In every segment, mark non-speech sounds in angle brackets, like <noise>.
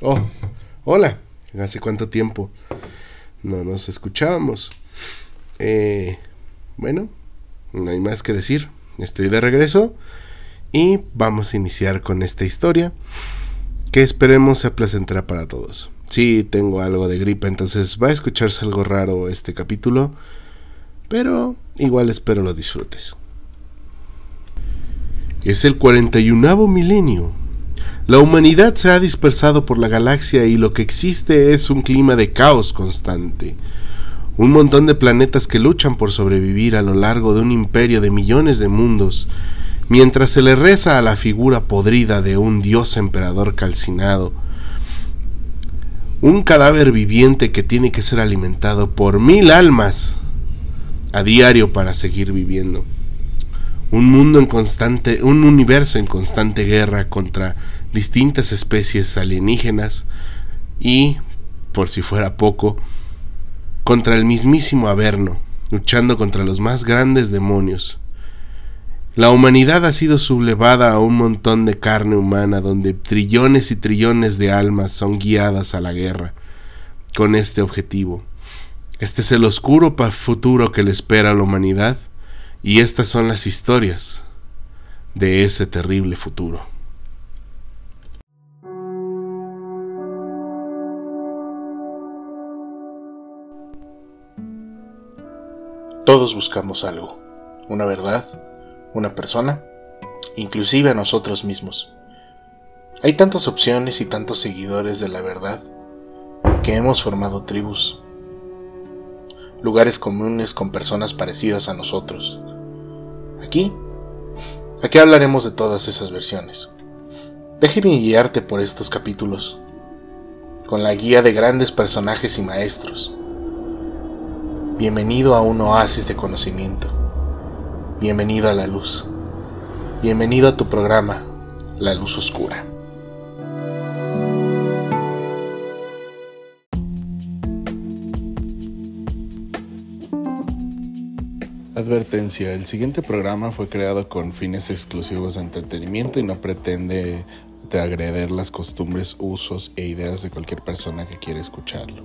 Oh, hola. ¿Hace cuánto tiempo no nos escuchábamos? Eh, bueno, no hay más que decir. Estoy de regreso y vamos a iniciar con esta historia que esperemos sea placentera para todos. Sí, tengo algo de gripe, entonces va a escucharse algo raro este capítulo, pero igual espero lo disfrutes. Es el 41 milenio. La humanidad se ha dispersado por la galaxia y lo que existe es un clima de caos constante. Un montón de planetas que luchan por sobrevivir a lo largo de un imperio de millones de mundos, mientras se le reza a la figura podrida de un dios emperador calcinado. Un cadáver viviente que tiene que ser alimentado por mil almas a diario para seguir viviendo un mundo en constante, un universo en constante guerra contra distintas especies alienígenas y, por si fuera poco, contra el mismísimo Averno, luchando contra los más grandes demonios. La humanidad ha sido sublevada a un montón de carne humana donde trillones y trillones de almas son guiadas a la guerra con este objetivo. Este es el oscuro futuro que le espera a la humanidad y estas son las historias de ese terrible futuro. Todos buscamos algo, una verdad, una persona, inclusive a nosotros mismos. Hay tantas opciones y tantos seguidores de la verdad que hemos formado tribus, lugares comunes con personas parecidas a nosotros. Aquí, aquí hablaremos de todas esas versiones. Déjeme guiarte por estos capítulos, con la guía de grandes personajes y maestros. Bienvenido a un oasis de conocimiento. Bienvenido a la luz. Bienvenido a tu programa, La Luz Oscura. Advertencia, el siguiente programa fue creado con fines exclusivos de entretenimiento y no pretende agreder las costumbres, usos e ideas de cualquier persona que quiera escucharlo.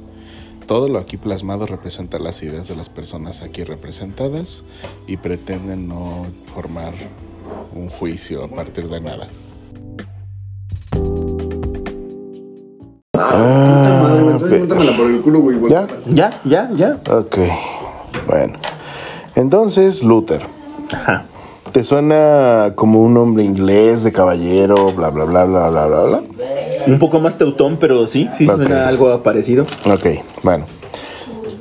Todo lo aquí plasmado representa las ideas de las personas aquí representadas y pretende no formar un juicio a partir de nada. Ah, ¿Ya? ¿Ya? ¿Ya? ¿Ya? Ok. Bueno. Entonces, Luther. Ajá. ¿Te suena como un nombre inglés de caballero, bla, bla, bla, bla, bla, bla, bla? Un poco más teutón, pero sí, sí suena algo parecido. Ok, bueno.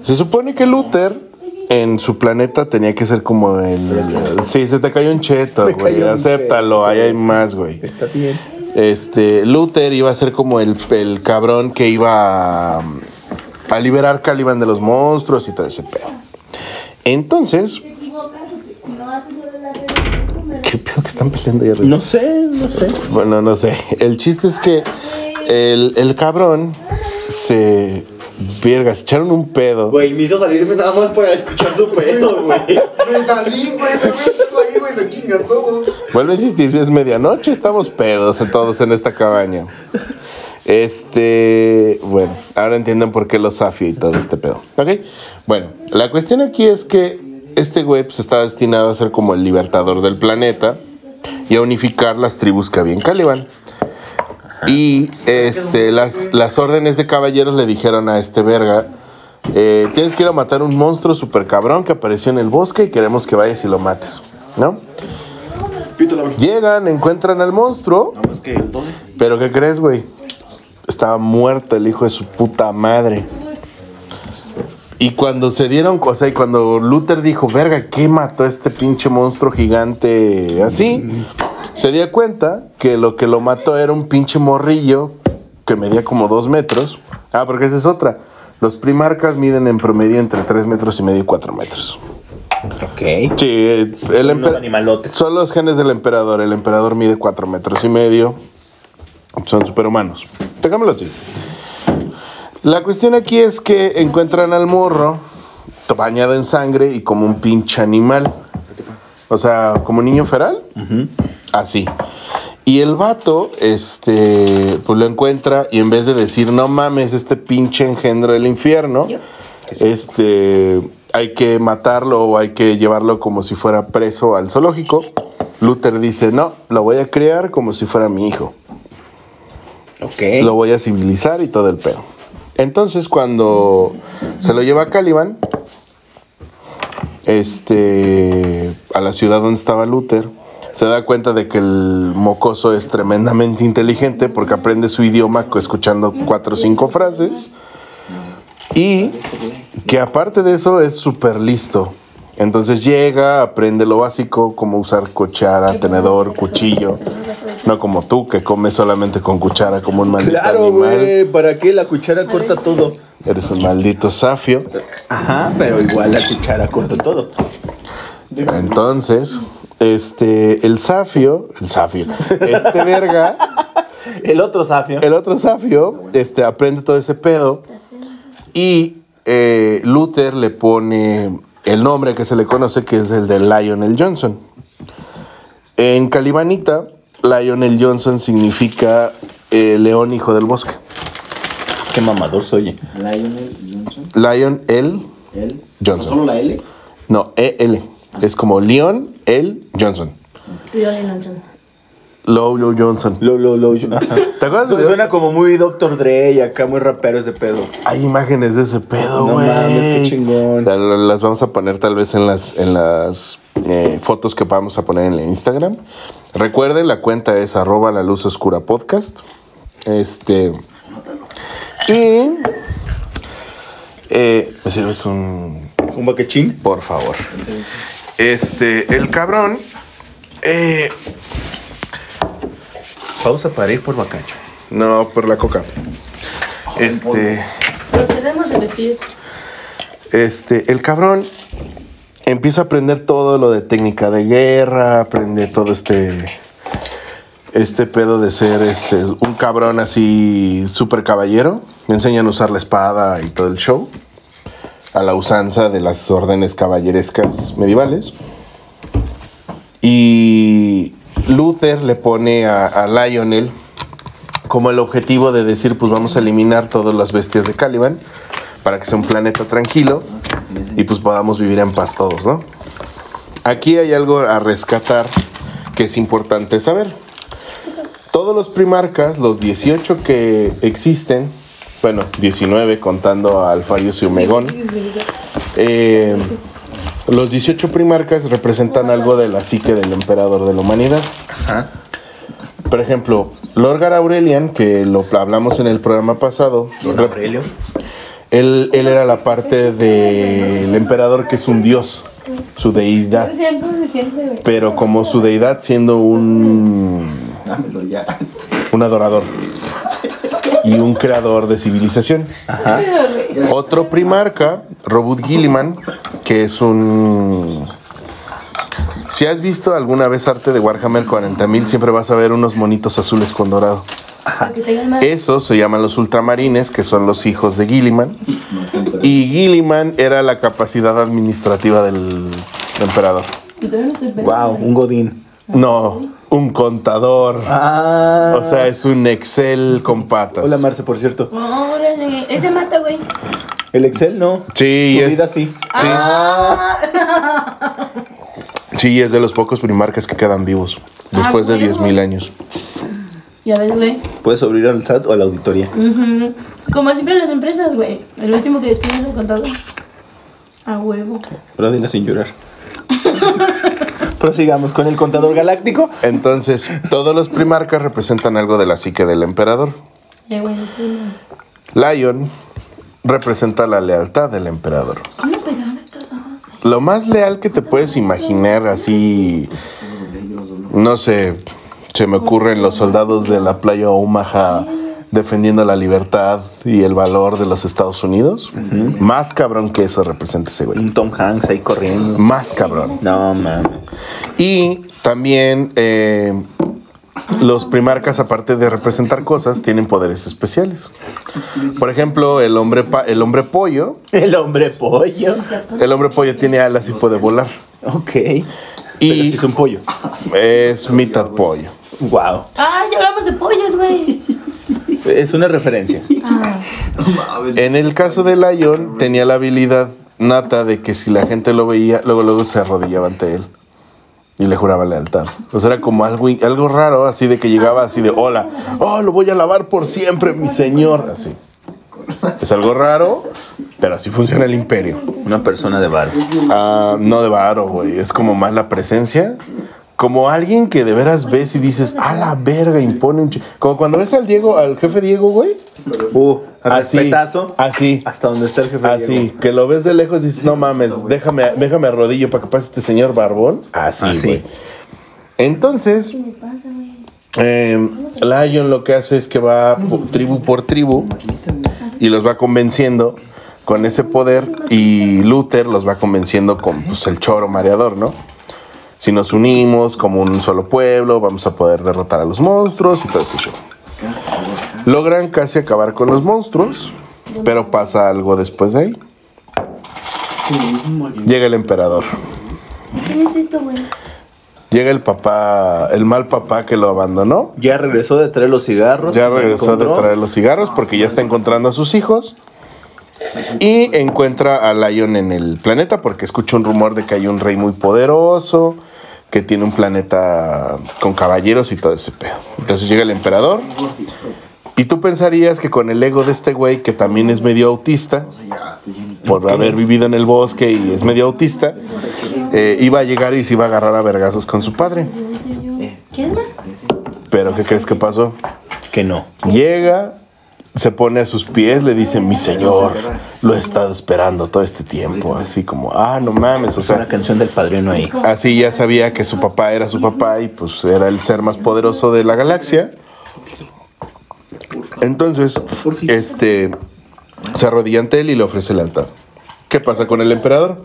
Se supone que Luther en su planeta tenía que ser como el. sí, se te cayó un cheto, güey. Acéptalo, ahí hay más, güey. Está bien. Este, Luther iba a ser como el, el cabrón que iba a, a liberar Caliban de los monstruos y todo ese pedo. Entonces. ¿Qué pedo que están peleando ahí arriba? No sé, no sé. Bueno, no sé. El chiste es que el, el cabrón se. Vergas, echaron un pedo. Güey, me hizo salirme nada más para escuchar su pedo, <laughs> güey. me salí, güey, me meto ahí, güey, se quinga todos. Vuelve a insistir, es medianoche, estamos pedos todos en esta cabaña. Este, bueno, ahora entienden por qué lo safio y todo este pedo. ¿Ok? Bueno, la cuestión aquí es que este güey pues, está destinado a ser como el libertador del planeta y a unificar las tribus que había en Caliban. Y este, las, las órdenes de caballeros le dijeron a este verga, eh, tienes que ir a matar un monstruo super cabrón que apareció en el bosque y queremos que vayas y lo mates, ¿no? Llegan, encuentran al monstruo. Pero ¿qué crees, güey? estaba muerto el hijo de su puta madre. Y cuando se dieron, o sea, y cuando Luther dijo, verga, ¿qué mató a este pinche monstruo gigante así? Se dio cuenta que lo que lo mató era un pinche morrillo que medía como dos metros. Ah, porque esa es otra. Los primarcas miden en promedio entre tres metros y medio y cuatro metros. Ok. Sí, el son los genes del emperador. El emperador mide cuatro metros y medio. Son superhumanos. Tengámoslo así. La cuestión aquí es que encuentran al morro bañado en sangre y como un pinche animal. O sea, como niño feral. Así. Y el vato, este, pues lo encuentra y en vez de decir, no mames, este pinche engendro del infierno, este, hay que matarlo o hay que llevarlo como si fuera preso al zoológico. Luther dice, no, lo voy a criar como si fuera mi hijo. Ok. Lo voy a civilizar y todo el pedo. Entonces, cuando se lo lleva a Caliban, este, a la ciudad donde estaba Luther, se da cuenta de que el mocoso es tremendamente inteligente porque aprende su idioma escuchando cuatro o cinco frases y que aparte de eso es súper listo. Entonces llega, aprende lo básico, como usar cuchara, tenedor, cuchillo. No como tú, que comes solamente con cuchara como un maldito Claro, animal. güey. ¿Para qué la cuchara corta todo? Eres un maldito safio. Ajá, pero igual la cuchara corta todo. Entonces, este, el safio, el safio, este <laughs> verga, El otro safio. el otro safio, este, aprende todo ese pedo y eh, Luther le pone el nombre que se le conoce, que es el de Lionel Johnson. En Calibanita, Lionel Johnson significa eh, león hijo del bosque. Qué mamador soy. Lionel Johnson. Lion. Johnson. ¿Solo la L? no, EL. Es como Leon el Johnson. Lionel Johnson. Lowell Johnson. Lo, lo, lo. Ajá. ¿Te acuerdas Su- Suena como muy Dr. Dre y acá muy rapero ese pedo. Hay imágenes de ese pedo, No güey. mames, qué chingón. La- la- Las vamos a poner tal vez en las, en las eh, fotos que vamos a poner en el Instagram. Recuerden, la cuenta es arroba la luz oscura podcast. Este. Y. Eh, ¿Me sirves un. Un baquechín. Por favor. Este. El cabrón. Eh, Pausa para ir por bacacho. no, por la coca. Este. Procedemos a vestir. Este, el cabrón empieza a aprender todo lo de técnica de guerra, aprende todo este este pedo de ser este un cabrón así súper caballero. Le enseñan a usar la espada y todo el show. A la usanza de las órdenes caballerescas medievales. Y Luther le pone a, Lionel como el objetivo de decir, pues vamos a eliminar todas las bestias de Caliban para que sea un planeta tranquilo y pues podamos vivir en paz todos, ¿no? Aquí hay algo a rescatar que es importante saber. Todos los primarcas, los 18 que existen, bueno, 19 contando a Alfarius y Omegón, eh, los 18 primarcas representan algo de la psique del emperador de la humanidad. Ajá. Por ejemplo, Lorgar Aurelian, que lo hablamos en el programa pasado, Aurelio. él, él era la parte del emperador que es un dios, su deidad. Pero como su deidad siendo un, Dámelo ya. un adorador y un creador de civilización. Otro primarca, Robert Gilliman, que es un... Si has visto alguna vez arte de Warhammer 40.000, siempre vas a ver unos monitos azules con dorado. Más. Esos se llaman los ultramarines, que son los hijos de Gilliman. <laughs> Y Gilliman era la capacidad administrativa del emperador. Wow, un godín. No, un contador. Ah. O sea, es un Excel con patas. Hola Marce, por cierto. Órale. Ese mata, güey. El Excel no. Sí, Tu es, vida sí. Sí. Sí, es de los pocos primarcas que quedan vivos después de huevo. 10.000 años. Ya ves, güey. Puedes abrir al SAT o a la auditoría. Como siempre en las empresas, güey. El último que despiden es el contador. A huevo. Pero dila sin llorar. <laughs> Prosigamos con el contador galáctico. Entonces, todos los primarcas representan algo de la psique del emperador. Ya, güey. Lion representa la lealtad del emperador. ¿Cómo pegaron estos dos? Lo más leal que te puedes imaginar, así, no sé, se me ocurren los soldados de la playa Omaha defendiendo la libertad y el valor de los Estados Unidos. Más cabrón que eso representa ese güey. Un Tom Hanks ahí corriendo. Más cabrón. No mames. Y también eh, los primarcas, aparte de representar cosas, tienen poderes especiales. Por ejemplo, el hombre, pa- el hombre pollo. El hombre pollo. El hombre pollo tiene alas y puede volar. Ok. Y Pero si es un pollo. es mitad pollo. Wow. Ah, ya hablamos de pollos, güey. Es una referencia. Ah, En el caso de Lion, tenía la habilidad nata de que si la gente lo veía, luego luego se arrodillaba ante él. Y le juraba lealtad. O sea, era como algo, algo raro, así de que llegaba así de, hola, oh, lo voy a lavar por siempre, mi señor. Así. Es algo raro, pero así funciona el imperio. Una persona de bar. Ah, no de varo, güey. Es como más la presencia. Como alguien que de veras ves y dices, a la verga, impone un ch-". Como cuando ves al Diego, al jefe Diego, güey. Uh, Así, respetazo. así. Hasta donde está el jefe. Así, Diego. que lo ves de lejos y dices, no mames, déjame, déjame arrodillo para que pase este señor barbón. Así, Así. güey. Entonces, ¿qué me pasa, güey? eh, Lion lo que hace es que va tribu por tribu y los va convenciendo con ese poder y Luther los va convenciendo con pues, el choro mareador, ¿no? Si nos unimos como un solo pueblo, vamos a poder derrotar a los monstruos y todo show. Logran casi acabar con los monstruos, pero pasa algo después de ahí. Llega el emperador. ¿Qué es esto, güey? Llega el papá, el mal papá que lo abandonó. Ya regresó de traer los cigarros. Ya regresó de traer los cigarros porque ya está encontrando a sus hijos. Y encuentra a Lion en el planeta porque escucha un rumor de que hay un rey muy poderoso, que tiene un planeta con caballeros y todo ese pedo. Entonces llega el emperador. Y tú pensarías que con el ego de este güey, que también es medio autista, por haber vivido en el bosque y es medio autista, eh, iba a llegar y se iba a agarrar a vergazos con su padre. ¿Quieres más? Pero ¿qué crees que pasó? Que no. Llega, se pone a sus pies, le dice, mi señor, lo he estado esperando todo este tiempo. Así como, ah, no mames, o Una sea, canción del padrino ahí. así ya sabía que su papá era su papá y pues era el ser más poderoso de la galaxia. Entonces, este, se arrodilla ante él y le ofrece lealtad. ¿Qué pasa con el emperador?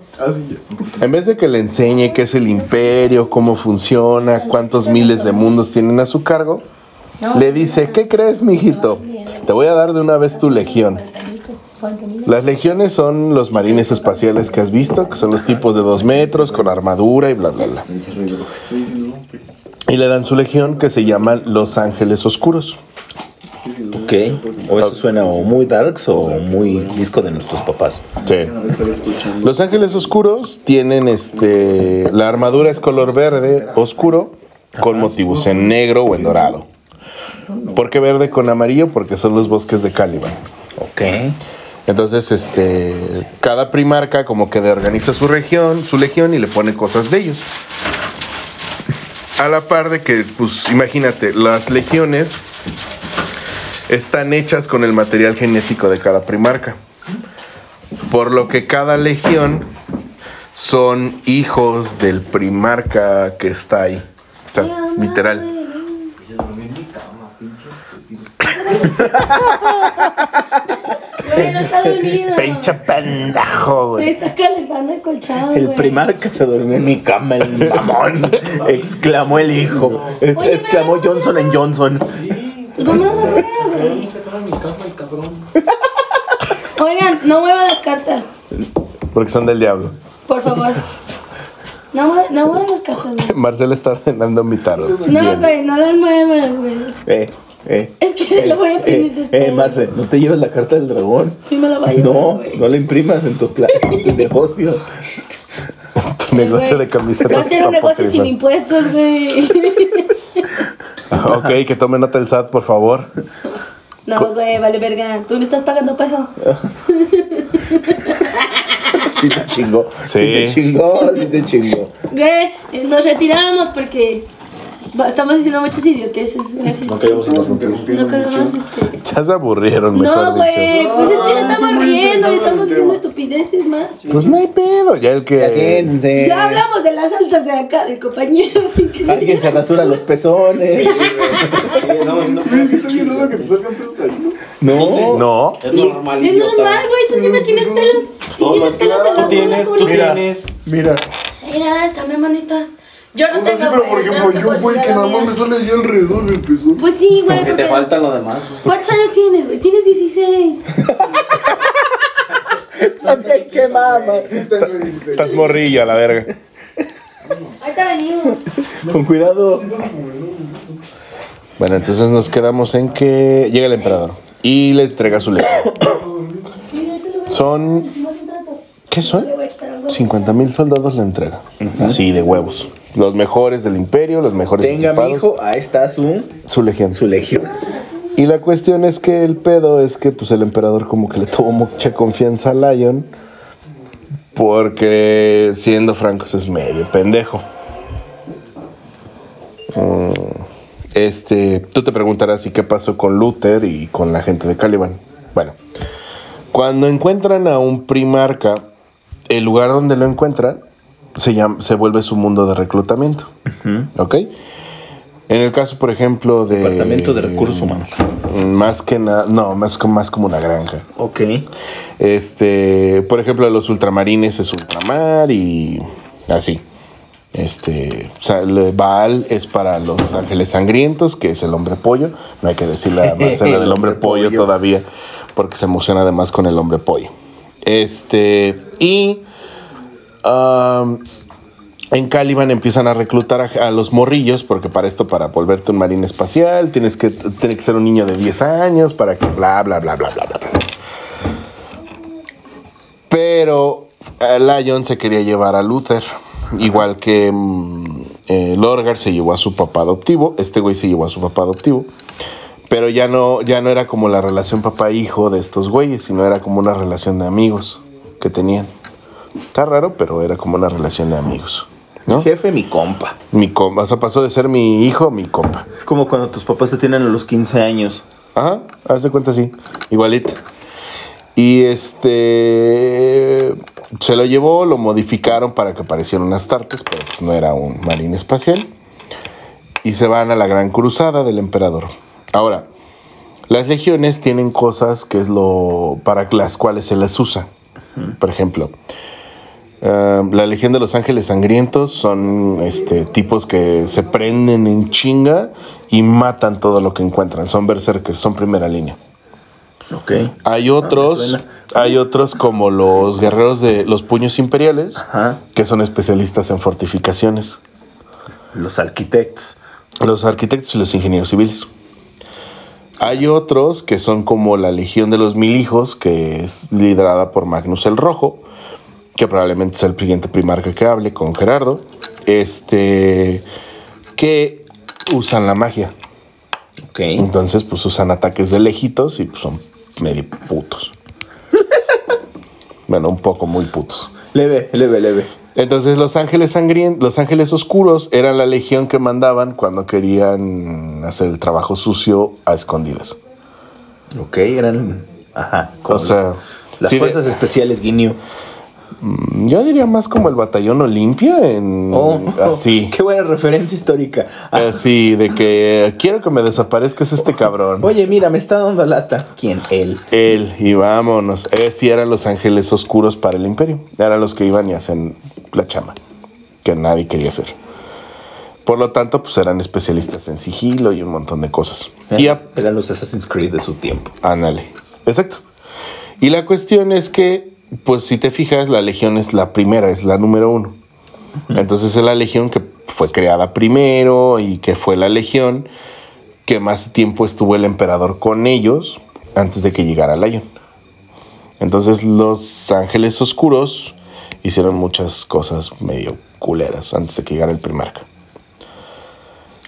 En vez de que le enseñe qué es el imperio, cómo funciona, cuántos miles de mundos tienen a su cargo, le dice, ¿qué crees, mijito? Te voy a dar de una vez tu legión. Las legiones son los marines espaciales que has visto, que son los tipos de dos metros, con armadura y bla, bla, bla. Y le dan su legión que se llaman Los Ángeles Oscuros. Ok. O eso suena o muy darks o muy disco de nuestros papás. Sí. Los Ángeles Oscuros tienen este. La armadura es color verde oscuro con motivos en negro o en dorado. ¿Por qué verde con amarillo? Porque son los bosques de Caliban. Ok. Entonces, este, cada primarca como que organiza su región, su legión y le pone cosas de ellos. A la par de que, pues, imagínate, las legiones están hechas con el material genético de cada primarca. Por lo que cada legión son hijos del primarca que está ahí. O sea, literal. Güey, no está dormido. Pinche pendejo, Me güey. está calentando el colchado, El güey. primarca se durmió en mi cama, el mamón. <laughs> exclamó el hijo. Oye, exclamó pero- Johnson en Johnson. Pues vámonos afuera, güey. <laughs> Oigan, no muevan las cartas, Porque son del diablo. por favor. No, mue- no muevan las cartas, güey. Marcela está ordenando mi tarot. No, Bien. güey, no las muevas, güey. Eh, eh. Es que se lo voy a imprimir Eh, después. eh, Marce, no te lleves la carta del dragón. Sí me la voy a llevar, No, güey. no la imprimas en tu, pla- en tu negocio. <laughs> Tu negocio de camisetas. Va a ser un negocio sin apócrifas. impuestos, güey. <laughs> <laughs> Ok, que tome nota el SAT, por favor. No, güey, vale verga. Tú le estás pagando peso. <laughs> Sí te chingó. Sí. Sí, te chingó, sí te chingó. Güey, nos retiramos porque estamos diciendo muchas idioteces. Gracias. No queremos No queremos, este. Ya se aburrieron, mejor No, güey, pues es que no estamos riendo y estamos diciendo estupideces más. Pues no hay pedo, ya el Ya que... siéntense. Ya hablamos de las altas de acá, del compañero, <laughs> así que se Alguien se rasura los pezones. Está bien raro que te salgan pelos ahí, ¿no? No. No, Es normal, Es normal, güey, tú siempre tienes pelos. Si tienes pelos en la bola, tú güey. tienes. Mira. Mira, también manitas. Yo no O sea, tengo, sí, pero güey, por ejemplo, no, yo te fui el que nada más me sale ahí alrededor del la Pues sí, güey. Porque te falta lo demás. güey. ¿Cuántos años tienes, güey? Tienes 16. También qué mamas. estás morrillo a la verga. Ahorita venimos. Con cuidado. Bueno, entonces nos quedamos en que llega el emperador y le entrega su legión. Son. ¿Qué son? 50 mil soldados le entrega. Así de huevos. Los mejores del imperio, los mejores Tenga mi hijo, ahí está su, Su legión. su legión. Y la cuestión es que el pedo es que pues el emperador como que le tuvo mucha confianza a Lion. Porque siendo francos es medio pendejo. Mm, Este, tú te preguntarás y qué pasó con Luther y con la gente de Caliban. Bueno, cuando encuentran a un primarca, el lugar donde lo encuentran se, llama, se vuelve su mundo de reclutamiento. ¿Ok? En el caso, por ejemplo, de. Departamento de Recursos Humanos. Más que nada. No, más, como- más como una granja. Ok. Este. Por ejemplo, los ultramarines es ultramar y. Así. Este. O sea, el Baal es para los ángeles sangrientos, que es el hombre pollo. No hay que decirle a Marcela El <laughs> del hombre hombre pollo, pollo. todavía, porque se emociona además con el hombre pollo. Este. Y. en Caliban empiezan a reclutar a, los morrillos, porque para esto, para volverte un marín espacial, tienes que, tiene que ser un niño de 10 años, para que bla, bla, bla, bla, bla, bla. Pero eh, Lion se quería llevar a Luther, igual que mm, eh, Lorgar se llevó a su papá adoptivo, este güey se llevó a su papá adoptivo. Pero ya no, ya no era como la relación papá-hijo de estos güeyes, sino era como una relación de amigos que tenían. Está raro, pero era como una relación de amigos. ¿No? Jefe, mi compa. Mi compa. O sea, pasó de ser mi hijo a mi compa. Es como cuando tus papás te tienen a los 15 años. Ajá, haz de cuenta así. Igualito. Y este. Se lo llevó, lo modificaron para que pareciera unas tartas, pero pues no era un marín espacial. Y se van a la gran cruzada del emperador. Ahora, las legiones tienen cosas que es lo. para las cuales se las usa. Por ejemplo, eh, la Legión de los Ángeles Sangrientos son este, tipos que se prenden en chinga y matan todo lo que encuentran. Son berserkers, son primera línea. Ok. Hay otros, suena. hay otros como los guerreros de los puños imperiales, Ajá. que son especialistas en fortificaciones. Los arquitectos. Los arquitectos y los ingenieros civiles. Hay otros que son como la Legión de los Mil Hijos, que es liderada por Magnus el Rojo, que probablemente sea el siguiente primarca que hable con Gerardo. Este. que usan la magia. Ok. Entonces, pues usan ataques de lejitos y pues, son medio putos. <laughs> bueno, un poco muy putos. Leve, leve, leve. Entonces los ángeles sangrientos, los ángeles oscuros eran la legión que mandaban cuando querían hacer el trabajo sucio a escondidas. Ok, eran. Ajá. como O sea, Las sí, fuerzas especiales Guineo. Yo diría más como el batallón Olimpia en Oh, así. <laughs> Qué buena referencia histórica. Así de que quiero que me desaparezcas este cabrón. Oye, mira, me está dando lata. ¿Quién? Él. Él y vámonos. Eh, sí eran los ángeles oscuros para el imperio. Eran los que iban y hacen la chama que nadie quería hacer. Por lo tanto, pues eran especialistas en sigilo y un montón de cosas. Y a- Eran los Assassin's Creed de su tiempo. Ándale. Exacto. Y la cuestión es que, pues si te fijas, la legión es la primera, es la número uno. Entonces es la legión que fue creada primero y que fue la legión que más tiempo estuvo el emperador con ellos antes de que llegara Lion. Entonces los ángeles oscuros hicieron muchas cosas medio culeras antes de que llegara el primarca.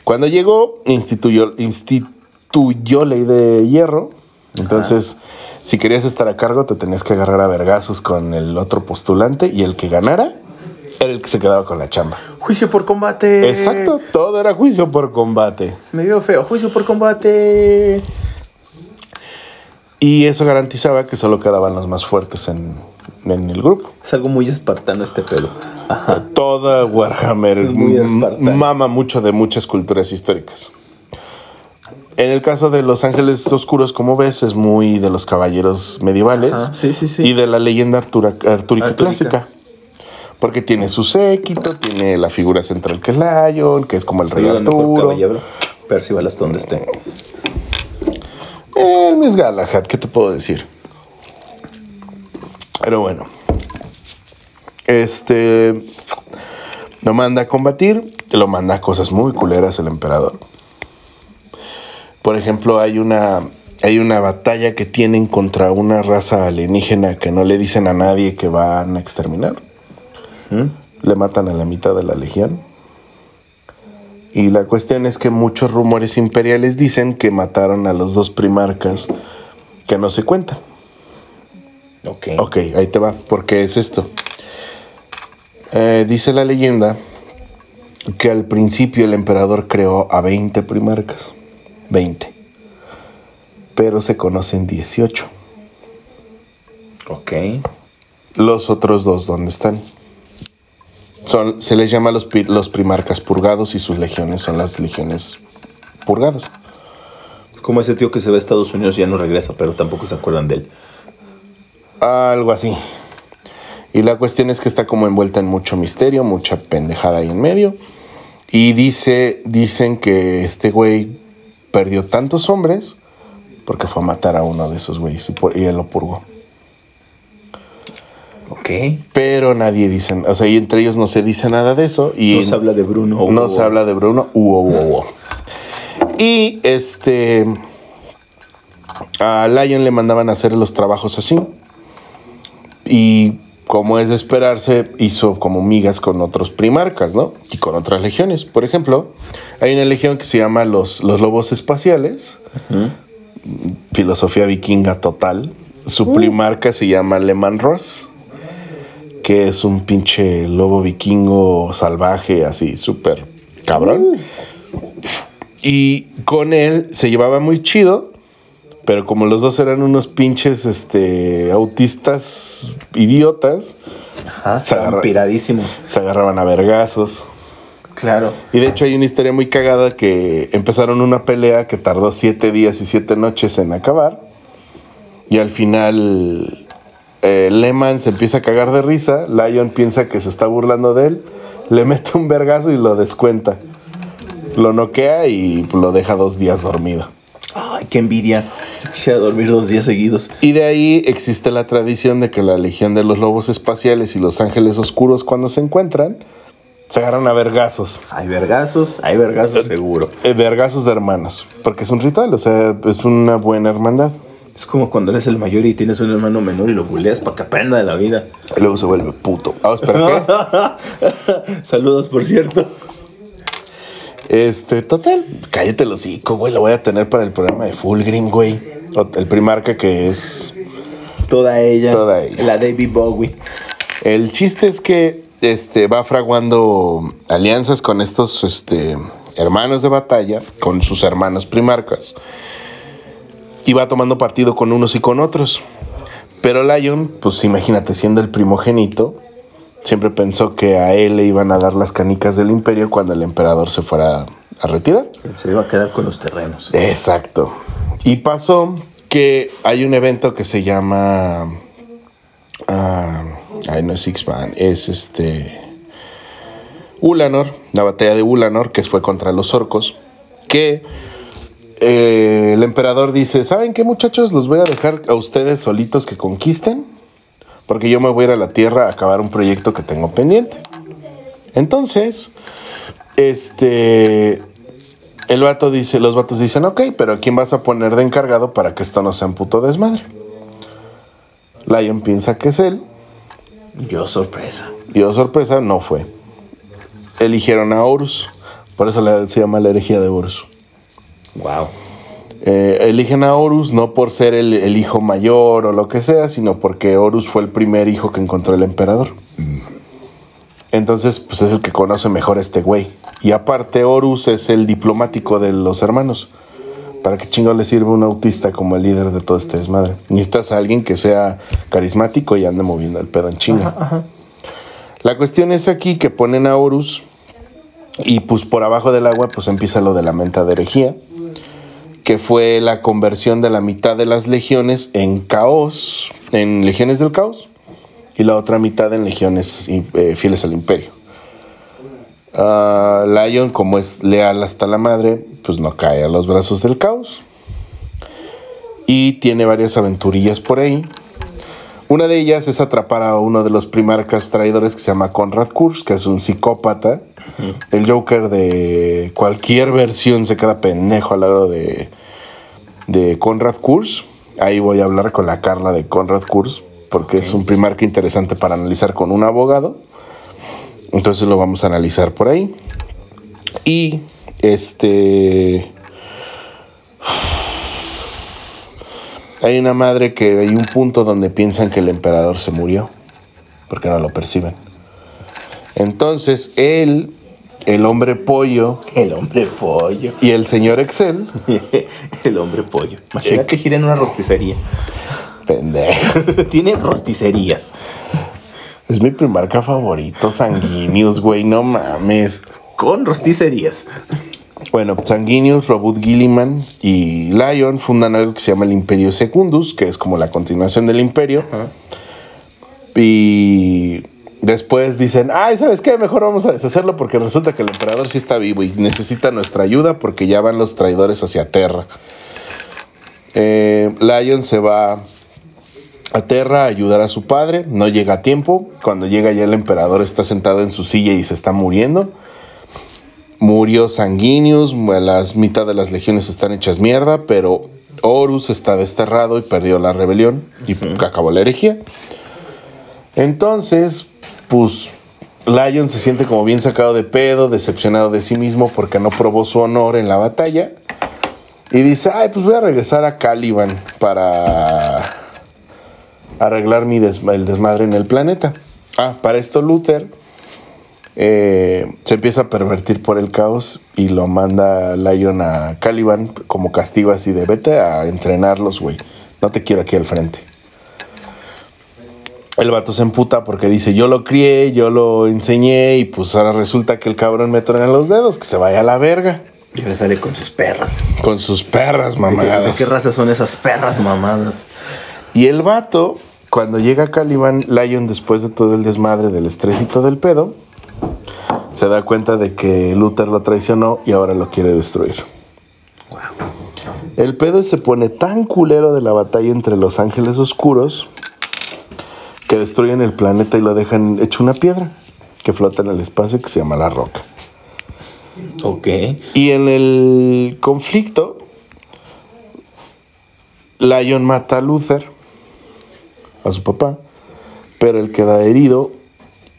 Cuando llegó, instituyó, instituyó ley de hierro. Entonces, si querías estar a cargo, te tenías que agarrar a vergazos con el otro postulante y el que ganara era el que se quedaba con la chamba. Juicio por combate. Exacto, todo era juicio por combate. Me veo feo. Juicio por combate. Y eso garantizaba que solo quedaban los más fuertes en, en el grupo. Es algo muy espartano este pedo. Ajá. Toda Warhammer Es muy mama mucho de muchas culturas históricas. En el caso de los ángeles oscuros, como ves, es muy de los caballeros medievales Ajá, sí, sí, sí. y de la leyenda artura- artúrica Artúrica. clásica. Porque tiene su séquito, tiene la figura central que es Lion, que es como el rey por Arturo. Percival hasta donde esté. El Miss Galahad, ¿qué te puedo decir? Pero bueno. Este. Lo manda a combatir. Lo manda a cosas muy culeras el emperador. Por ejemplo, hay una, hay una batalla que tienen contra una raza alienígena que no le dicen a nadie que van a exterminar. Le matan a la mitad de la legión. Y la cuestión es que muchos rumores imperiales dicen que mataron a los dos primarcas que no se cuentan. Ok. Ok, ahí te va, porque es esto. Eh, dice la leyenda que al principio el emperador creó a 20 primarcas. 20. Pero se conocen 18. Ok. Los otros dos, ¿dónde están? Son, se les llama los, los primarcas purgados y sus legiones son las legiones purgadas. Como ese tío que se va a Estados Unidos y ya no regresa, pero tampoco se acuerdan de él. Algo así. Y la cuestión es que está como envuelta en mucho misterio, mucha pendejada ahí en medio. Y dice, dicen que este güey perdió tantos hombres porque fue a matar a uno de esos güeyes y, por- y él lo purgó. Ok. Pero nadie dice, o sea, y entre ellos no se dice nada de eso. Y No se habla de Bruno. No se habla de Bruno. Uo, uo, uo. Y este. A Lion le mandaban a hacer los trabajos así. Y como es de esperarse, hizo como migas con otros primarcas, ¿no? Y con otras legiones. Por ejemplo, hay una legión que se llama los, los lobos espaciales. Filosofía vikinga total. Su primarca se llama Leman Ross que es un pinche lobo vikingo salvaje, así, súper cabrón. Y con él se llevaba muy chido, pero como los dos eran unos pinches este, autistas idiotas, Ajá. se agarra- Piradísimos. se agarraban a vergazos. Claro. Y de hecho hay una historia muy cagada que empezaron una pelea que tardó siete días y siete noches en acabar. Y al final eh, Lehman se empieza a cagar de risa. Lion piensa que se está burlando de él. Le mete un vergazo y lo descuenta. Lo noquea y lo deja dos días dormido. Ay, qué envidia. <laughs> Quisiera dormir dos días seguidos. Y de ahí existe la tradición de que la Legión de los Lobos Espaciales y los Ángeles Oscuros cuando se encuentran, se agarran a vergazos. Hay vergazos, hay vergazos seguro. Eh, vergazos de hermanos. Porque es un ritual, o sea, es una buena hermandad. Es como cuando eres el mayor y tienes un hermano menor y lo buleas para que aprenda de la vida. Y luego se vuelve puto. Ah, espera, ¿qué? <laughs> Saludos, por cierto. Este, total, cállate el hocico, güey. Lo voy a tener para el programa de Full Green, güey. El primarca que es. Toda ella. Toda ella. La David Bowie. El chiste es que este, va fraguando alianzas con estos este, hermanos de batalla, con sus hermanos primarcas. Y va tomando partido con unos y con otros. Pero Lion, pues imagínate, siendo el primogénito, siempre pensó que a él le iban a dar las canicas del imperio cuando el emperador se fuera a retirar. Se iba a quedar con los terrenos. Exacto. Y pasó que hay un evento que se llama. ah, ay, no es Six-Man, es este. Ulanor, la batalla de Ulanor, que fue contra los orcos. Que eh, el emperador dice: ¿Saben qué, muchachos? Los voy a dejar a ustedes solitos que conquisten. Porque yo me voy a ir a la tierra a acabar un proyecto que tengo pendiente. Entonces, este. El vato dice, los vatos dicen, ok, pero ¿a quién vas a poner de encargado para que esto no sea un puto desmadre? Lion piensa que es él. Yo, sorpresa. Y oh sorpresa, no fue. Eligieron a Horus. Por eso se llama la herejía de Horus. Wow. Eh, eligen a Horus no por ser el, el hijo mayor o lo que sea, sino porque Horus fue el primer hijo que encontró el emperador. Entonces, pues es el que conoce mejor a este güey. Y aparte, Horus es el diplomático de los hermanos. ¿Para qué chingo le sirve un autista como el líder de todo este desmadre? Necesitas a alguien que sea carismático y ande moviendo el pedo en chinga. La cuestión es aquí que ponen a Horus y pues por abajo del agua pues empieza lo de la menta de herejía que fue la conversión de la mitad de las legiones en caos, en legiones del caos, y la otra mitad en legiones eh, fieles al imperio. Ah, Lion, como es leal hasta la madre, pues no cae a los brazos del caos. Y tiene varias aventurillas por ahí. Una de ellas es atrapar a uno de los primarcas traidores que se llama Conrad Kurz, que es un psicópata. El Joker de cualquier versión se queda pendejo al lado de, de Conrad Kurz. Ahí voy a hablar con la Carla de Conrad Kurz, porque es un primarca interesante para analizar con un abogado. Entonces lo vamos a analizar por ahí. Y este. Hay una madre que hay un punto donde piensan que el emperador se murió, porque no lo perciben. Entonces él, el hombre pollo El hombre pollo. y el señor Excel, <laughs> el hombre pollo. Imagínate que gira en una rosticería. pendejo, <laughs> Tiene rosticerías. es mi primarca favorito, Sanguinius, güey, no mames. Con rosticerías. Bueno, Sanguinius, Robert Gilliman y Lion fundan algo que se llama el Imperio Secundus, que es como la continuación del Imperio. Y después dicen, ay, ¿sabes qué? Mejor vamos a deshacerlo porque resulta que el emperador sí está vivo y necesita nuestra ayuda porque ya van los traidores hacia Terra. Eh, Lion se va a Terra a ayudar a su padre, no llega a tiempo. Cuando llega ya el emperador está sentado en su silla y se está muriendo. Murió Sanguinius, las mitad de las legiones están hechas mierda, pero Horus está desterrado y perdió la rebelión y acabó la herejía. Entonces, pues Lion se siente como bien sacado de pedo, decepcionado de sí mismo porque no probó su honor en la batalla. Y dice, ay, pues voy a regresar a Caliban para arreglar mi des- el desmadre en el planeta. Ah, para esto Luther eh, se empieza a pervertir por el caos y lo manda Lion a Caliban como castigo así de vete a entrenarlos, güey. No te quiero aquí al frente. El vato se emputa porque dice, yo lo crié, yo lo enseñé y pues ahora resulta que el cabrón me truena los dedos, que se vaya a la verga. Y le sale con sus perras. Con sus perras ¿De mamadas. qué raza son esas perras mamadas? Y el vato, cuando llega a Caliban, Lion, después de todo el desmadre del estrés y todo el pedo, se da cuenta de que Luther lo traicionó y ahora lo quiere destruir. El pedo se pone tan culero de la batalla entre los ángeles oscuros que destruyen el planeta y lo dejan hecho una piedra que flota en el espacio que se llama la roca. Ok. Y en el conflicto, Lion mata a Luther, a su papá, pero él queda herido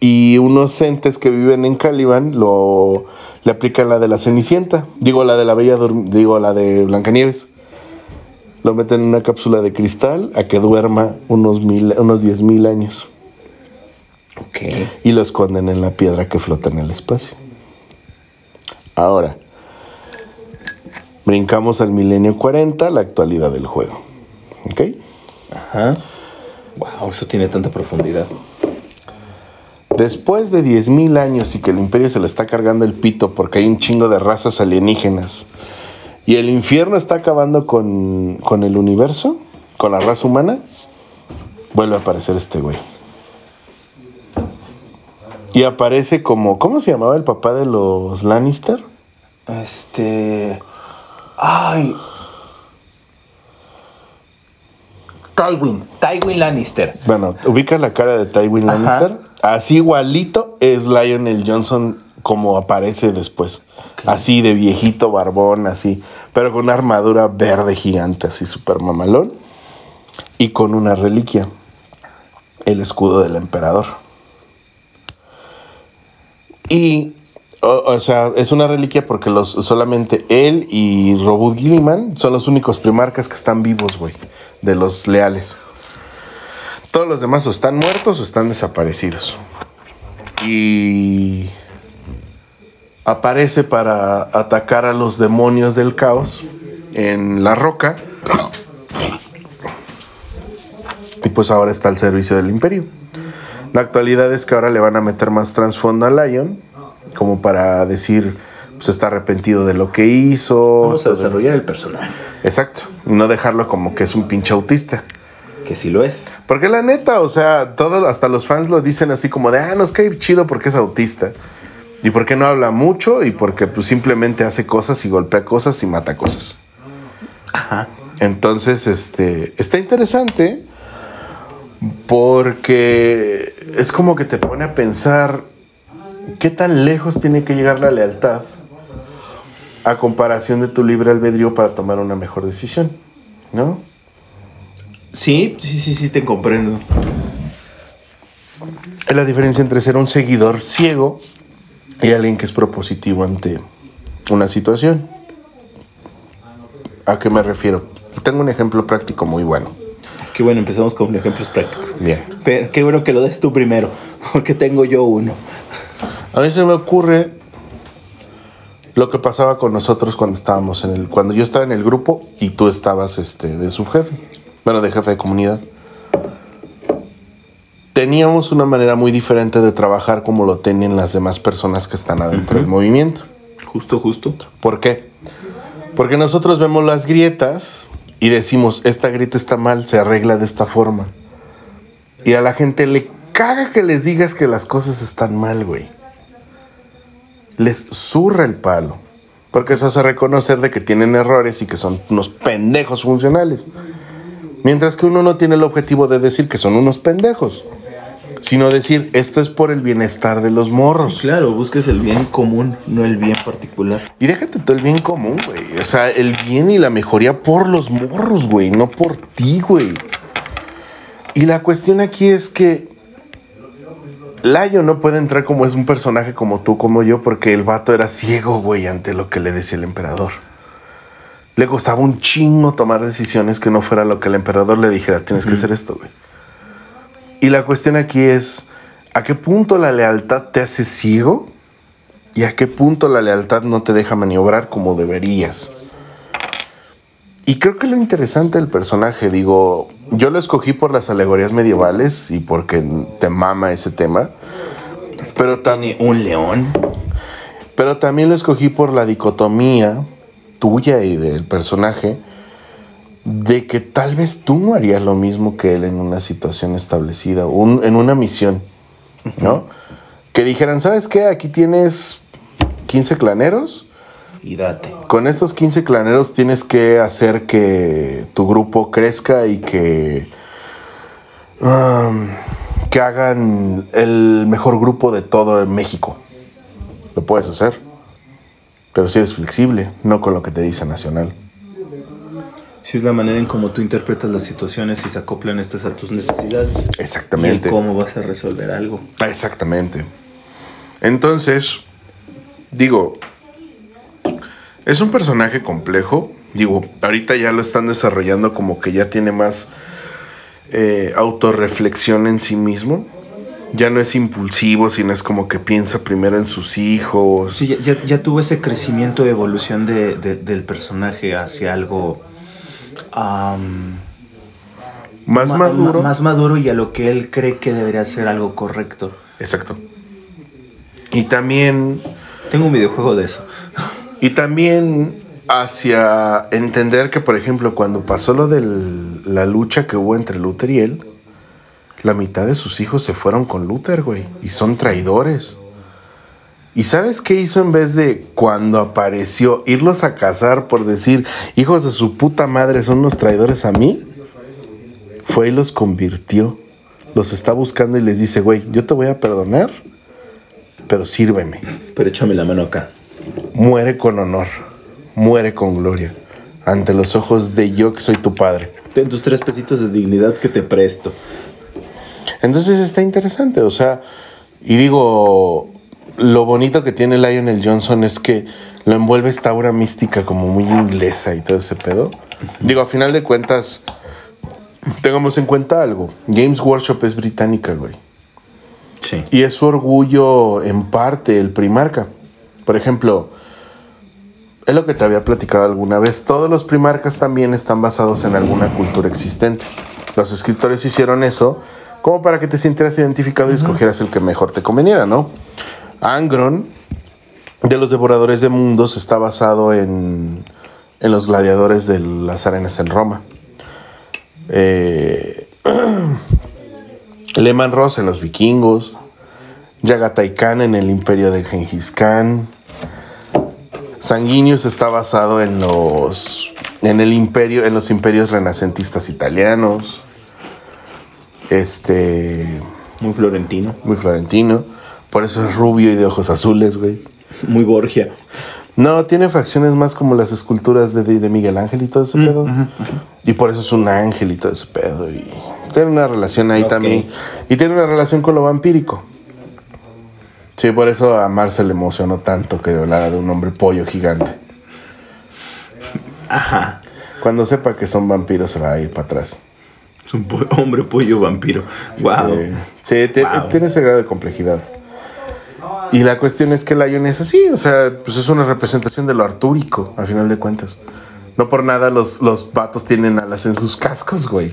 y unos entes que viven en Caliban lo le aplican la de la Cenicienta, digo la de la Bella digo la de Blancanieves. Lo meten en una cápsula de cristal a que duerma unos mil, unos 10 mil años Ok. y lo esconden en la piedra que flota en el espacio. Ahora, brincamos al milenio 40, la actualidad del juego. ¿Ok? Ajá. Wow, eso tiene tanta profundidad. Después de 10.000 años y que el imperio se le está cargando el pito porque hay un chingo de razas alienígenas y el infierno está acabando con, con el universo, con la raza humana, vuelve a aparecer este güey. Y aparece como, ¿cómo se llamaba el papá de los Lannister? Este. Ay. Tywin. Tywin Lannister. Bueno, ubica la cara de Tywin Ajá. Así igualito es Lionel Johnson como aparece después. Así de viejito, barbón, así. Pero con una armadura verde gigante, así súper mamalón. Y con una reliquia. El escudo del emperador. Y, o, o sea, es una reliquia porque los, solamente él y Robert Gilliman son los únicos primarcas que están vivos, güey. De los leales. Todos los demás o están muertos o están desaparecidos. Y aparece para atacar a los demonios del caos en la roca. Y pues ahora está al servicio del imperio. La actualidad es que ahora le van a meter más trasfondo a Lion, como para decir, pues está arrepentido de lo que hizo. Vamos a desarrollar el personaje. Exacto. Y no dejarlo como que es un pinche autista. Que sí lo es. Porque la neta, o sea, todos, hasta los fans lo dicen así como de, ah, nos cae chido porque es autista. Y porque no habla mucho y porque pues simplemente hace cosas y golpea cosas y mata cosas. Ajá. Entonces, este, está interesante porque es como que te pone a pensar qué tan lejos tiene que llegar la lealtad a comparación de tu libre albedrío para tomar una mejor decisión. ¿No? Sí, sí, sí, sí, te comprendo. Es la diferencia entre ser un seguidor ciego y alguien que es propositivo ante una situación. ¿A qué me refiero? Tengo un ejemplo práctico muy bueno. Qué bueno, empezamos con ejemplos prácticos. Bien. Pero qué bueno que lo des tú primero, porque tengo yo uno. A mí se me ocurre lo que pasaba con nosotros cuando estábamos en el cuando yo estaba en el grupo y tú estabas este de subjefe, bueno, de jefe de comunidad. Teníamos una manera muy diferente de trabajar como lo tienen las demás personas que están adentro del movimiento. Justo, justo. ¿Por qué? Porque nosotros vemos las grietas y decimos, esta grieta está mal, se arregla de esta forma. Y a la gente le caga que les digas que las cosas están mal, güey. Les zurra el palo. Porque eso hace reconocer de que tienen errores y que son unos pendejos funcionales. Mientras que uno no tiene el objetivo de decir que son unos pendejos sino decir, esto es por el bienestar de los morros. claro, busques el bien común, no el bien particular. Y déjate todo el bien común, güey. O sea, el bien y la mejoría por los morros, güey, no por ti, güey. Y la cuestión aquí es que Layo no puede entrar como es un personaje como tú, como yo, porque el vato era ciego, güey, ante lo que le decía el emperador. Le costaba un chingo tomar decisiones que no fuera lo que el emperador le dijera, tienes que hacer esto, güey. Y la cuestión aquí es, ¿a qué punto la lealtad te hace ciego? ¿Y a qué punto la lealtad no te deja maniobrar como deberías? Y creo que lo interesante del personaje, digo, yo lo escogí por las alegorías medievales y porque te mama ese tema, pero también... Un león. Pero también lo escogí por la dicotomía tuya y del personaje de que tal vez tú no harías lo mismo que él en una situación establecida, en una misión, ¿no? Que dijeran, ¿sabes qué? Aquí tienes 15 claneros. Y date. Con estos 15 claneros tienes que hacer que tu grupo crezca y que... Um, que hagan el mejor grupo de todo México. Lo puedes hacer. Pero si eres flexible, no con lo que te dice Nacional. Si es la manera en cómo tú interpretas las situaciones y se acoplan estas a tus necesidades. Exactamente. Y cómo vas a resolver algo. Exactamente. Entonces, digo, es un personaje complejo. Digo, ahorita ya lo están desarrollando como que ya tiene más eh, autorreflexión en sí mismo. Ya no es impulsivo, sino es como que piensa primero en sus hijos. Sí, ya, tuvo ese crecimiento, evolución del personaje hacia algo más maduro. Más maduro y a lo que él cree que debería ser algo correcto. Exacto. Y también... Tengo un videojuego de eso. Y también hacia entender que, por ejemplo, cuando pasó lo de la lucha que hubo entre Luther y él, la mitad de sus hijos se fueron con Luther, güey. Y son traidores. ¿Y sabes qué hizo en vez de cuando apareció irlos a cazar por decir, hijos de su puta madre son unos traidores a mí? Fue y los convirtió. Los está buscando y les dice, güey, yo te voy a perdonar, pero sírveme. Pero échame la mano acá. Muere con honor, muere con gloria, ante los ojos de yo que soy tu padre. Ten tus tres pesitos de dignidad que te presto. Entonces está interesante, o sea, y digo, lo bonito que tiene Lionel Johnson es que lo envuelve esta aura mística como muy inglesa y todo ese pedo. Digo, a final de cuentas, tengamos en cuenta algo. Games Workshop es británica, güey. Sí. Y es su orgullo en parte el primarca. Por ejemplo, es lo que te había platicado alguna vez. Todos los primarcas también están basados en alguna cultura existente. Los escritores hicieron eso como para que te sintieras identificado y escogieras el que mejor te conveniera, ¿no? Angron, de los devoradores de mundos, está basado en, en los gladiadores de las arenas en Roma. Eh, <clears throat> Lehman Ross en los vikingos. Yagatai Khan en el imperio de Genghis Khan. Sanguinius está basado en los en el imperio en los imperios renacentistas italianos. Este muy florentino, muy florentino. Por eso es rubio y de ojos azules, güey. Muy Borgia. No, tiene facciones más como las esculturas de, de Miguel Ángel y todo ese pedo. Y por eso es un ángel y todo ese pedo. Y tiene una relación ahí también. Y tiene una relación con lo vampírico. Sí, por eso a Marcel le emocionó tanto que hablara de un hombre pollo gigante. Ajá. Cuando sepa que son vampiros se va a ir para atrás. Es un po- hombre pollo vampiro. Wow. Sí, Sí, ti- Wow. tiene ese grado de complejidad. Y la cuestión es que Lion es así, o sea, pues es una representación de lo artúrico, a final de cuentas. No por nada los, los vatos tienen alas en sus cascos, güey.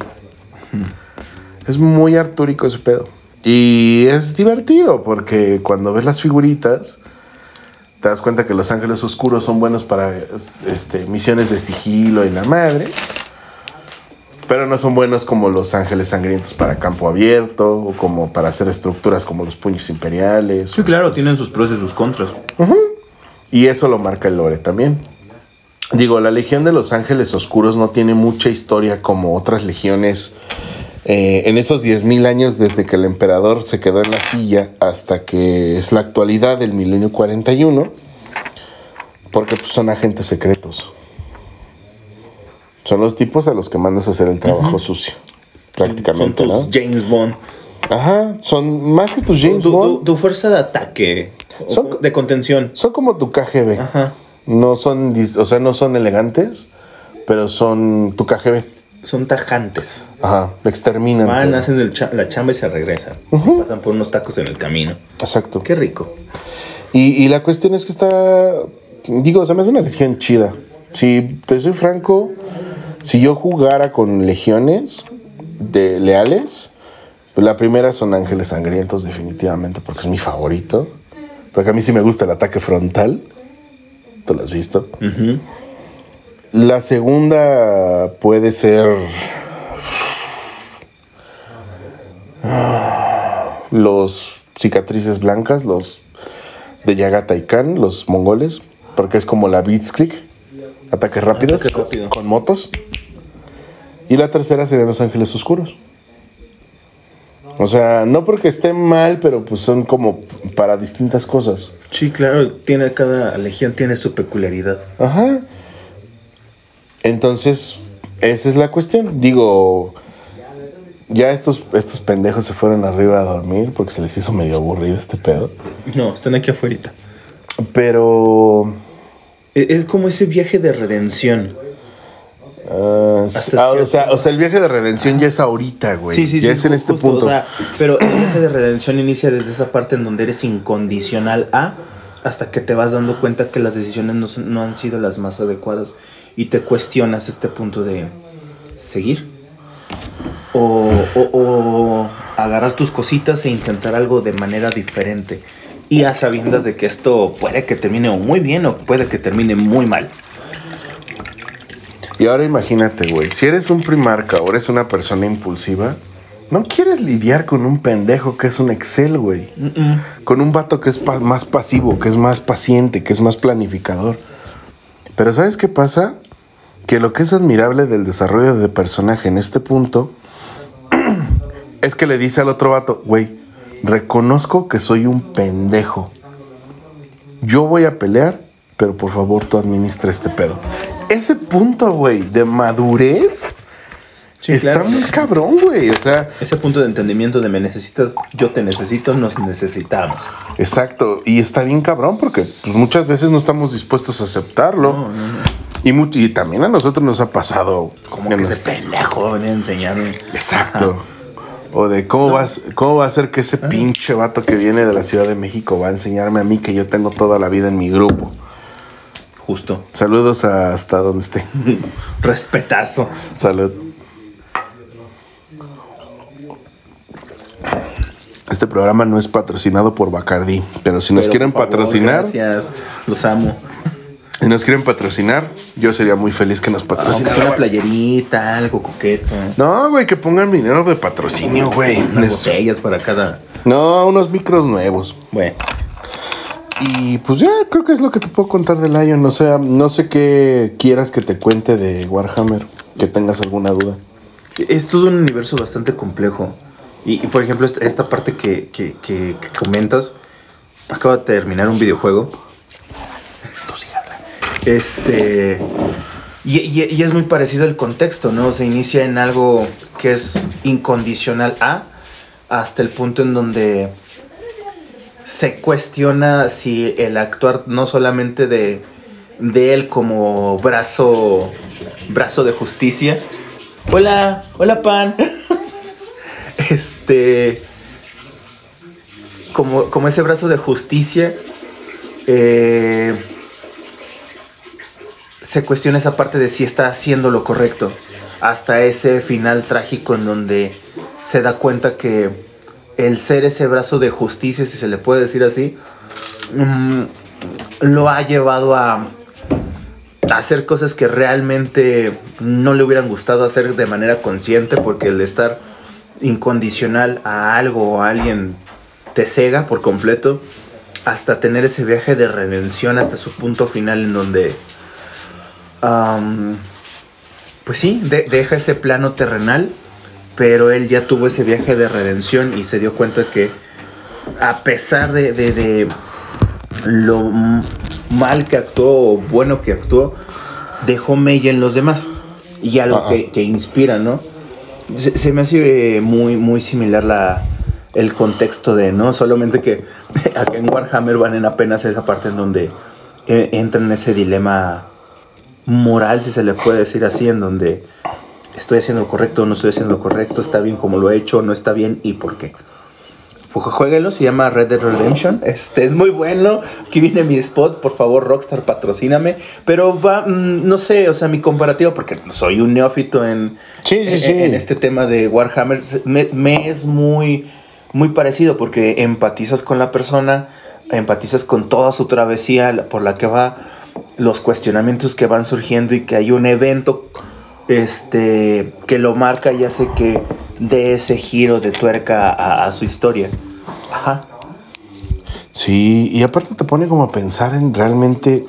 Es muy artúrico ese pedo. Y es divertido porque cuando ves las figuritas, te das cuenta que los ángeles oscuros son buenos para este, misiones de sigilo y la madre. Pero no son buenos como los ángeles sangrientos para campo abierto o como para hacer estructuras como los puños imperiales. Sí, claro, tienen sus pros y sus contras. Y eso lo marca el lore también. Digo, la Legión de los Ángeles Oscuros no tiene mucha historia como otras legiones. eh, en esos 10.000 años desde que el emperador se quedó en la silla hasta que es la actualidad del milenio 41, porque pues, son agentes secretos. Son los tipos a los que mandas a hacer el trabajo sucio, prácticamente, Son tus ¿no? James Bond. Ajá, son más que tus Tu, James tu- Bond. tu fuerza de ataque. o Son- de contención. Son como tu KGB. Ajá. No son, o sea, no son elegantes, pero son tu KGB. Son tajantes. Ajá, exterminan. Van, hacen el cha- la chamba y se regresan. Pasan por unos tacos en el camino. Exacto. Qué rico. Y, y la cuestión es que está, digo, se me hace una legión chida. Si te soy franco, si yo jugara con legiones de leales, pues la primera son ángeles sangrientos definitivamente, porque es mi favorito. Porque a mí sí me gusta el ataque frontal. ¿Tú lo has visto? La segunda puede ser <sighs> los cicatrices blancas, los de Yaga Taikan, los mongoles, porque es como la Blitzkrieg, ataques rápidos Ataque rápido. con motos. Y la tercera serían los ángeles oscuros. O sea, no porque estén mal, pero pues son como para distintas cosas. Sí, claro. Tiene, cada legión tiene su peculiaridad. Ajá. Entonces, esa es la cuestión. Digo, ya estos, estos pendejos se fueron arriba a dormir porque se les hizo medio aburrido este pedo. No, están aquí afuera. Pero... E- Es como ese viaje de redención. Ah, ah, o, sea, o sea, el viaje de redención ya es ahorita, güey. ya es en este punto. O sea, pero el viaje de redención inicia desde esa parte en donde eres incondicional a hasta que te vas dando cuenta que las decisiones no, son- no han sido las más adecuadas y te cuestionas este punto de seguir o, o- o agarrar tus cositas e intentar algo de manera diferente y a sabiendas de que esto puede que termine muy bien o puede que termine muy mal. Y ahora imagínate, güey, si eres un primarca o eres una persona impulsiva, no quieres lidiar con un pendejo que es un Excel, güey. Con un vato que es pa- más pasivo, que es más paciente, que es más planificador. Pero ¿sabes qué pasa? Que lo que es admirable del desarrollo de personaje en este punto <clears throat> es que le dice al otro vato, güey, reconozco que soy un pendejo. Yo voy a pelear, pero por favor tú administra este pedo. Ese punto, güey, de madurez Sí, está claro. muy cabrón, güey. O sea, Ese punto de entendimiento de me necesitas, yo te necesito, nos necesitamos. exacto. Y está bien cabrón porque pues, muchas veces no estamos dispuestos a aceptarlo. Y, mu- y también a nosotros nos ha pasado. Como que ese pendejo venía a enseñarme. Exacto. O de cómo, vas, cómo va a ser que ese pinche vato que viene de la Ciudad de México va a enseñarme a mí que yo tengo toda la vida en mi grupo. Justo. Saludos a- hasta donde esté. <laughs> Respetazo. Salud. Este programa no es patrocinado por Bacardi, pero si nos Pero, quieren favor, patrocinar, Gracias. Los amo. <laughs> si nos quieren patrocinar, yo sería muy feliz que nos sea una playerita, algo coqueto. No, güey, que pongan dinero de patrocinio, güey. Unas botellas para cada. No, unos micros nuevos. Bueno. Y pues ya creo que es lo que te puedo contar de Lion. O sea, no sé qué quieras que te cuente de Warhammer, que tengas alguna duda. Es todo un universo bastante complejo. Y, y, por ejemplo, esta, esta parte que, que- que- que comentas, acaba de terminar un videojuego. Este. Y, y- y es muy parecido el contexto, ¿no? Se inicia en algo que es incondicional a, hasta el punto en donde se cuestiona si el actuar no solamente de, de él como brazo, brazo de justicia. Hola, hola pan. <laughs> Este, como, como ese brazo de justicia, eh, se cuestiona esa parte de si está haciendo lo correcto. Hasta ese final trágico en donde se da cuenta que el ser ese brazo de justicia, si se le puede decir así, mm, lo ha llevado a hacer cosas que realmente no le hubieran gustado hacer de manera consciente porque el estar incondicional a algo o a alguien te cega por completo hasta tener ese viaje de redención hasta su punto final en donde pues sí, de- deja ese plano terrenal pero él ya tuvo ese viaje de redención y se dio cuenta que a pesar de, de- de lo mal que actuó o bueno que actuó, dejó mella en los demás y algo que, que inspira, ¿no? Se, se me hace eh, muy, muy similar la, el contexto de, ¿no? Solamente que <laughs> acá en Warhammer van en apenas esa parte en donde eh, entra en ese dilema moral, si se le puede decir así, en donde estoy haciendo lo correcto no estoy haciendo lo correcto, está bien como lo he hecho, no está bien y por qué. Jueguenlo, se llama Red Dead Redemption. <laughs> Este es muy bueno. Aquí viene mi spot, por favor, Rockstar, patrocíname. Pero va, mm, no sé, o sea, mi comparativo, porque soy un neófito en, Sí, sí, en- sí. en este tema de Warhammer, me, me es muy, muy parecido porque empatizas con la persona, empatizas con toda su travesía por la que va, los cuestionamientos que van surgiendo y que hay un evento este, que lo marca y hace que dé ese giro de tuerca a, a su historia. Ajá. Sí, y aparte te pone como a pensar en realmente.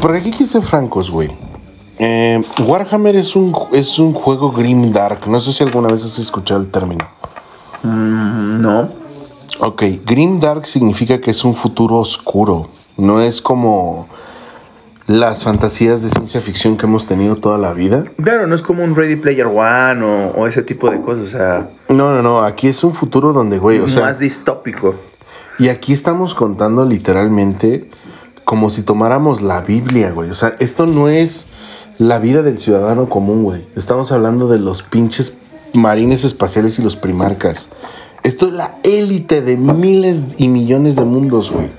Porque aquí ser francos, güey. Eh, Warhammer es un, es un juego grim dark. No sé si alguna vez has escuchado el término. No. Ok, grim dark significa que es un futuro oscuro. No es como las fantasías de ciencia ficción que hemos tenido toda la vida. Claro, no es como un Ready Player One o, o ese tipo de cosas, o sea, No, no, no. Aquí es un futuro donde, güey, o sea. más distópico. Y aquí estamos contando literalmente como si tomáramos la Biblia, güey. O sea, esto no es la vida del ciudadano común, güey. Estamos hablando de los pinches marines espaciales y los primarcas. Esto es la élite de miles y millones de mundos, güey.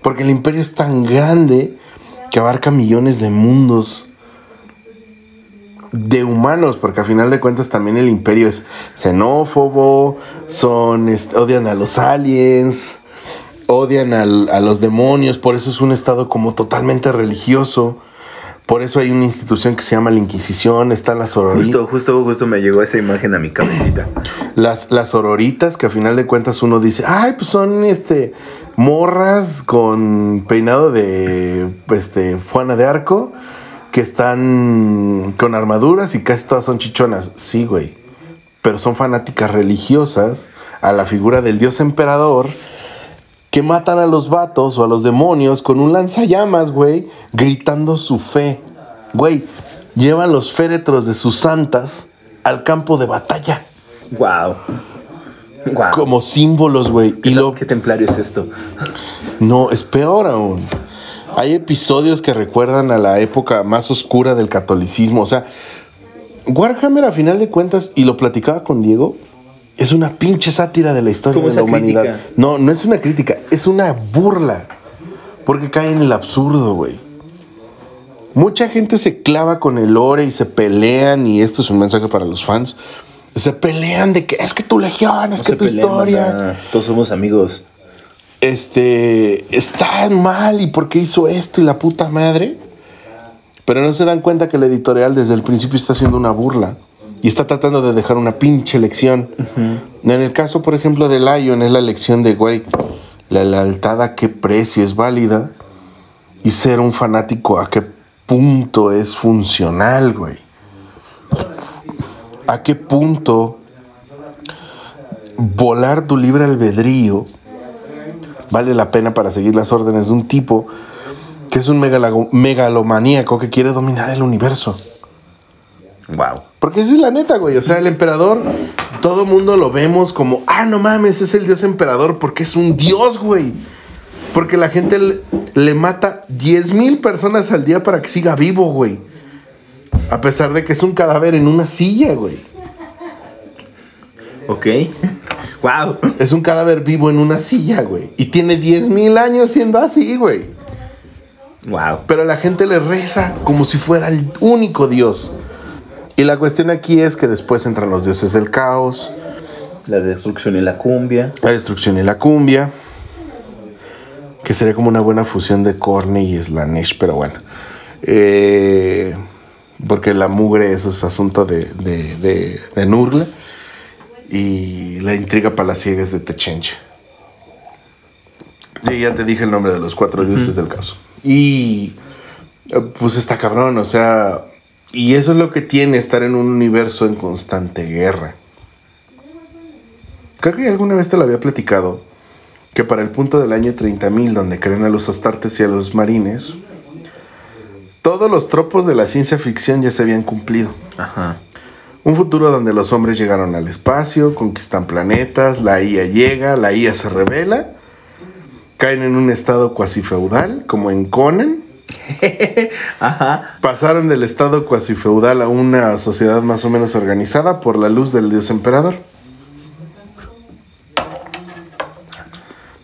Porque el imperio es tan grande que abarca millones de mundos de humanos, porque a final de cuentas también el imperio es xenófobo, son, odian a los aliens, odian al- a los demonios, por eso es un estado como totalmente religioso, por eso hay una institución que se llama la Inquisición, está la sororita. Justo, justo, justo me llegó esa imagen a mi cabecita. Las, las sororitas que a final de cuentas uno dice, ay, pues son este morras con peinado de este Juana de Arco que están con armaduras y casi todas son chichonas. Sí, güey. Pero son fanáticas religiosas a la figura del dios emperador que matan a los vatos o a los demonios con un lanzallamas, güey, gritando su fe. Güey, llevan los féretros de sus santas al campo de batalla Wow. Wow. como símbolos, güey. ¿Qué, Y lo ¿Qué templario es esto? no, es peor aún. Hay episodios que recuerdan a la época más oscura del catolicismo. O sea, Warhammer, a final de cuentas, y lo platicaba con Diego, es una pinche sátira de la historia de la humanidad. crítica. No, no es una crítica, es una burla. Porque cae en el absurdo, güey. Mucha gente se clava con el lore y se pelean, y esto es un mensaje para los fans. Se pelean de que es que tu legión, es No que tu historia. Todos somos amigos. este, está mal y por qué hizo esto y la puta madre. Pero no se dan cuenta que la editorial desde el principio está haciendo una burla y está tratando de dejar una pinche lección. En el caso, por ejemplo, de Lion, es la lección de, güey, la lealtad a qué precio es válida y ser un fanático a qué punto es funcional, güey. A qué punto volar tu libre albedrío vale la pena para seguir las órdenes de un tipo que es un megalomaníaco que quiere dominar el universo. Wow. Porque esa es la neta, güey. O sea, el emperador, todo mundo lo vemos como, ah, no mames, es el dios emperador porque es un dios, güey. Porque la gente le, le mata 10 mil personas al día para que siga vivo, güey. A pesar de que es un cadáver en una silla, güey. Ok. <laughs> Wow. Es un cadáver vivo en una silla, güey. Y tiene 10 mil años siendo así, güey. Wow. Pero la gente le reza como si fuera el único dios. Y la cuestión aquí es que después entran los dioses del caos, La destrucción y la cumbia. la destrucción y la cumbia. Que sería como una buena fusión de Corny y Slanesh, pero bueno. Eh, porque la mugre, eso es asunto de, de, de, de Nurgle. Y la intriga palaciega es de Techenche. Sí, ya te dije el nombre de los cuatro dioses del caos. Y eh, pues está cabrón, o sea, y eso es lo que tiene estar en un universo en constante guerra. Creo que alguna vez te lo había platicado, que para el punto del año 30.000, donde creen a los astartes y a los marines, todos los tropos de la ciencia ficción ya se habían cumplido. Ajá. Un futuro donde los hombres llegaron al espacio, conquistan planetas, la IA llega, la IA se revela, caen en un estado cuasi feudal, como en Conan. <laughs> Ajá. Pasaron del estado cuasi feudal a una sociedad más o menos organizada por la luz del dios emperador.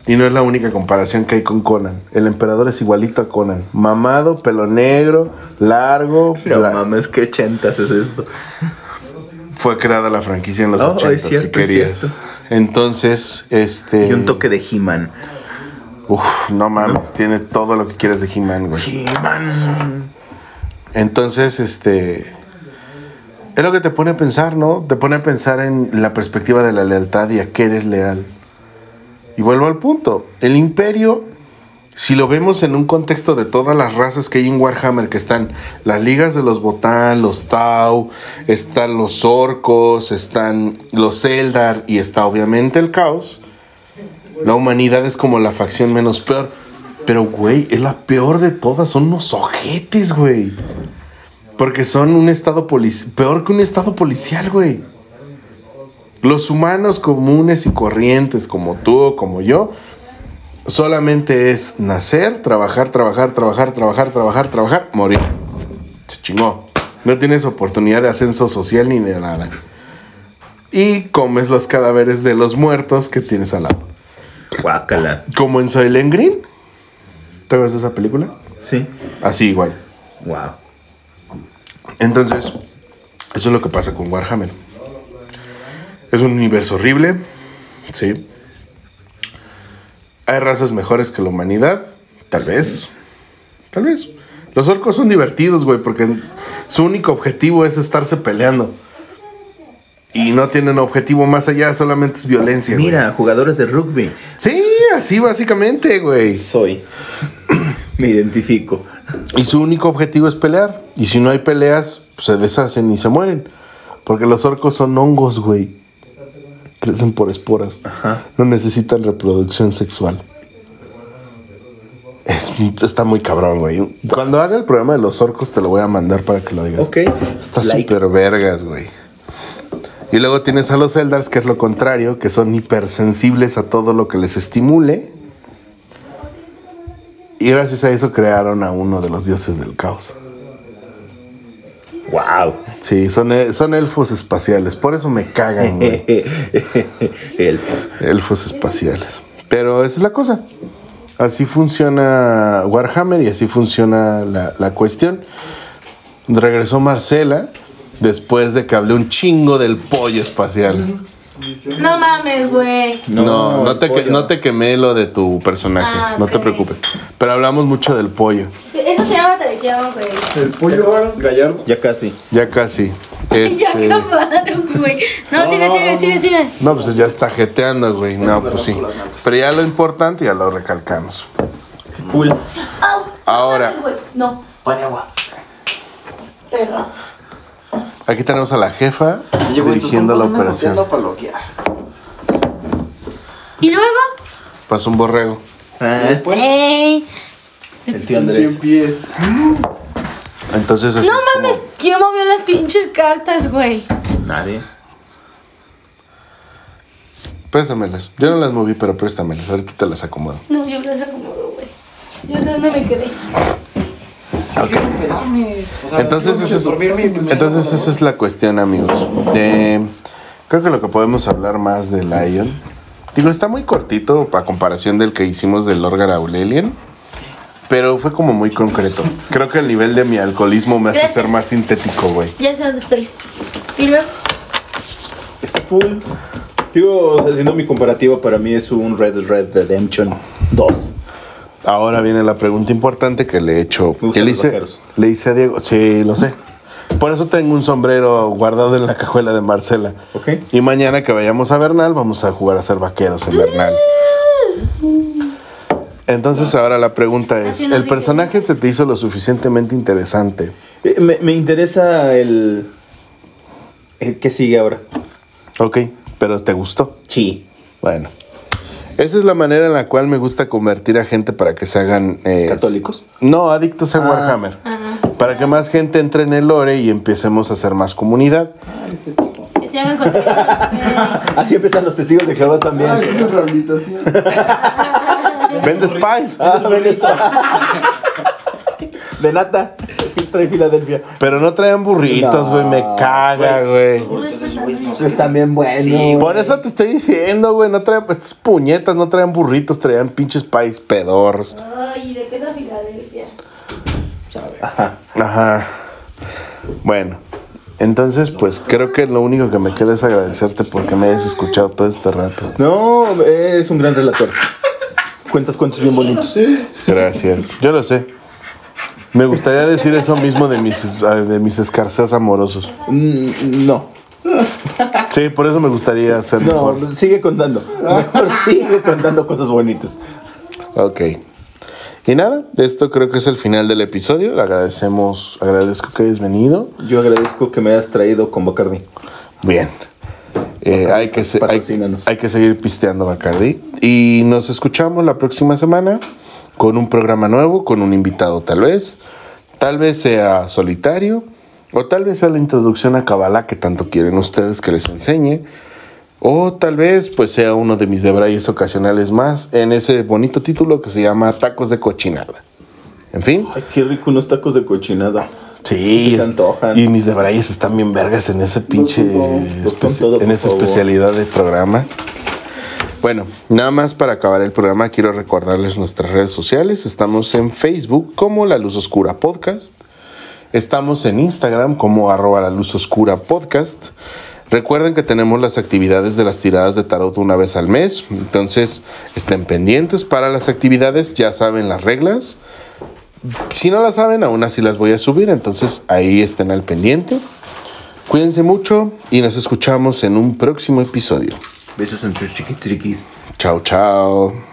Y no es la única comparación que hay con Conan. El emperador es igualito a Conan. Mamado, pelo negro, largo. No mames, qué ochentas es esto. Fue creada la franquicia en los Oh, 80 es cierto, que es querías. cierto. Entonces, este. Y un toque de He-Man. Uf, no mames, tiene todo lo que quieres de He-Man, güey. He-Man. Entonces, este. Es lo que te pone a pensar, ¿no? Te pone a pensar en la perspectiva de la lealtad y a qué eres leal. Y vuelvo al punto. El imperio, si lo vemos en un contexto de todas las razas que hay en Warhammer, que están las ligas de los Botán, los Tau, están los orcos, están los Eldar y está obviamente el caos. La humanidad es como la facción menos peor. Pero, güey, es la peor de todas. Son unos ojetes, güey. Porque son un estado policial. Peor que un estado policial, güey. Los humanos comunes y corrientes, como tú o como yo, solamente es nacer, trabajar, trabajar, trabajar, trabajar, trabajar, trabajar, morir. Se chingó. No tienes oportunidad de ascenso social ni de nada. Y comes los cadáveres de los muertos que tienes al lado. Guácala. Como en Soylent Green. ¿Te ves esa película? Sí. Así igual. Wow. Entonces, eso es lo que pasa con Warhammer. Es un universo horrible, sí. Hay razas mejores que la humanidad, tal vez. Tal vez. Los orcos son divertidos, güey, porque su único objetivo es estarse peleando. Y no tienen objetivo más allá, solamente es violencia, güey. Mira, jugadores de rugby. Sí, así básicamente, güey. Soy. <coughs> Me identifico. Y su único objetivo es pelear. Y si no hay peleas, pues, se deshacen y se mueren. Porque los orcos son hongos, güey. Crecen por esporas. Ajá. No necesitan reproducción sexual. Es- está muy cabrón, güey. Cuando haga el programa de los orcos, te lo voy a mandar para que lo digas. Ok. Está Like. súper vergas, güey. Y luego tienes a los Eldars, que es lo contrario, que son hipersensibles a todo lo que les estimule. Y gracias a eso crearon a uno de los dioses del caos. Wow. Sí, son, e- son elfos espaciales. Por eso me cagan, güey. <laughs> Elfos. elfos espaciales. Pero esa es la cosa. Así funciona Warhammer y así funciona la, la cuestión. Regresó Marcela después de que hablé un chingo del pollo espacial. No mames, güey. No, no, el te, que- no te quemé lo de tu personaje. Ah, No te preocupes. Pero hablamos mucho del pollo. Sí, Eso se llama traición, güey. El pollo gallardo. Ya casi. Ya casi. <laughs> Ya Este, acabaron, güey. No, sigue, sigue, sigue, sigue. no, pues ya está jeteando, güey. No, pues sí. Pero ya lo importante ya lo recalcamos. Cool. Ahora. No. No. Pone agua. Perra. Aquí tenemos a la jefa dirigiendo la operación. ¿Y luego? Pasó un borrego. Ah, Ey. El tío Andrés. 100 pies. Entonces así No es como- mames, ¿quién movió las pinches cartas, güey? Nadie. Préstamelas. Yo no las moví, pero préstamelas. Ahorita te las acomodo. No, yo las acomodo, güey. Yo sé dónde me quedé. O sea, Entonces, esa es, entonces esa es la cuestión, amigos. Eh, creo que lo que podemos hablar más de Lion. Digo, está muy cortito a comparación del que hicimos del Lorgar Aurelian. Pero fue como muy concreto. Creo que el nivel de mi alcoholismo me hace Gracias. ser más sintético, güey. Ya sé dónde estoy. ¿Y luego? Está cool. Digo, o sea, haciendo mi comparativa, para mí es un Red Red Redemption 2. Ahora viene la pregunta importante que le he hecho. Que le hice, vaqueros. le hice a Diego. Sí, lo sé. Por eso tengo un sombrero guardado en la cajuela de Marcela. Ok. Y mañana que vayamos a Bernal, vamos a jugar a ser vaqueros en Bernal. Entonces ahora la pregunta es, ¿el personaje se te hizo lo suficientemente interesante? Eh, Me, me interesa el... el ¿Qué sigue ahora? Ok, pero ¿te gustó? Sí. Bueno. Esa es la manera en la cual me gusta convertir a gente para que se hagan... eh, ¿Católicos? No, adictos a Ah. Warhammer. Para que más gente entre en el lore y empecemos a hacer más comunidad. Que se hagan contenido. <laughs> Así empiezan los testigos de Jehová también. <laughs> Ah, esa es rehabilitación. Vende Spice. Ah, ven esto. De nata. Trae Filadelfia. Pero no traen burritos, No, güey. me caga, güey. Están bien buenos. Por eso te estoy diciendo, güey. No traen estas puñetas, no traen burritos, traían pinches Spice pedorros. Ay, ¿de qué es a Filadelfia? Ajá. Ajá. Bueno. Entonces, pues creo que lo único que me queda es agradecerte porque me hayas escuchado todo este rato. No, eres un gran relator. Cuentas cuentos bien bonitos. Gracias. Yo lo sé. Me gustaría decir eso mismo de mis, de mis escarceos amorosos. Mm, No. Sí, por eso me gustaría hacer mejor. No, sigue contando. Mejor <laughs> sigue contando cosas bonitas. Ok. Y nada, esto creo que es el final del episodio. Le agradecemos, agradezco que hayas venido. Yo agradezco que me hayas traído con Bacardi. Bien. Eh, hay, que se- hay, Patrocínanos. hay que seguir pisteando Bacardi. Y nos escuchamos la próxima semana con un programa nuevo, con un invitado tal vez. Tal vez sea solitario. O tal vez sea la introducción a Kabbalah que tanto quieren ustedes que les enseñe. O tal vez pues sea uno de mis debrayes ocasionales más en ese bonito título que se llama Tacos de Cochinada. En fin. Ay, qué rico unos tacos de cochinada. Sí, se antojan. Y mis debrayes están bien vergas en ese pinche. Todo, por en esa favor. especialidad de programa. Bueno, nada más para acabar el programa, quiero recordarles nuestras redes sociales. Estamos en Facebook como La Luz Oscura Podcast. Estamos en Instagram como arroba La Luz Oscura Podcast. Recuerden que tenemos las actividades de las tiradas de tarot una vez al mes. Entonces, estén pendientes para las actividades. Ya saben las reglas. Si no las saben, aún así las voy a subir, entonces ahí estén al pendiente. Cuídense mucho y nos escuchamos en un próximo episodio. Besos en sus chiquitriquis. Chao, chao.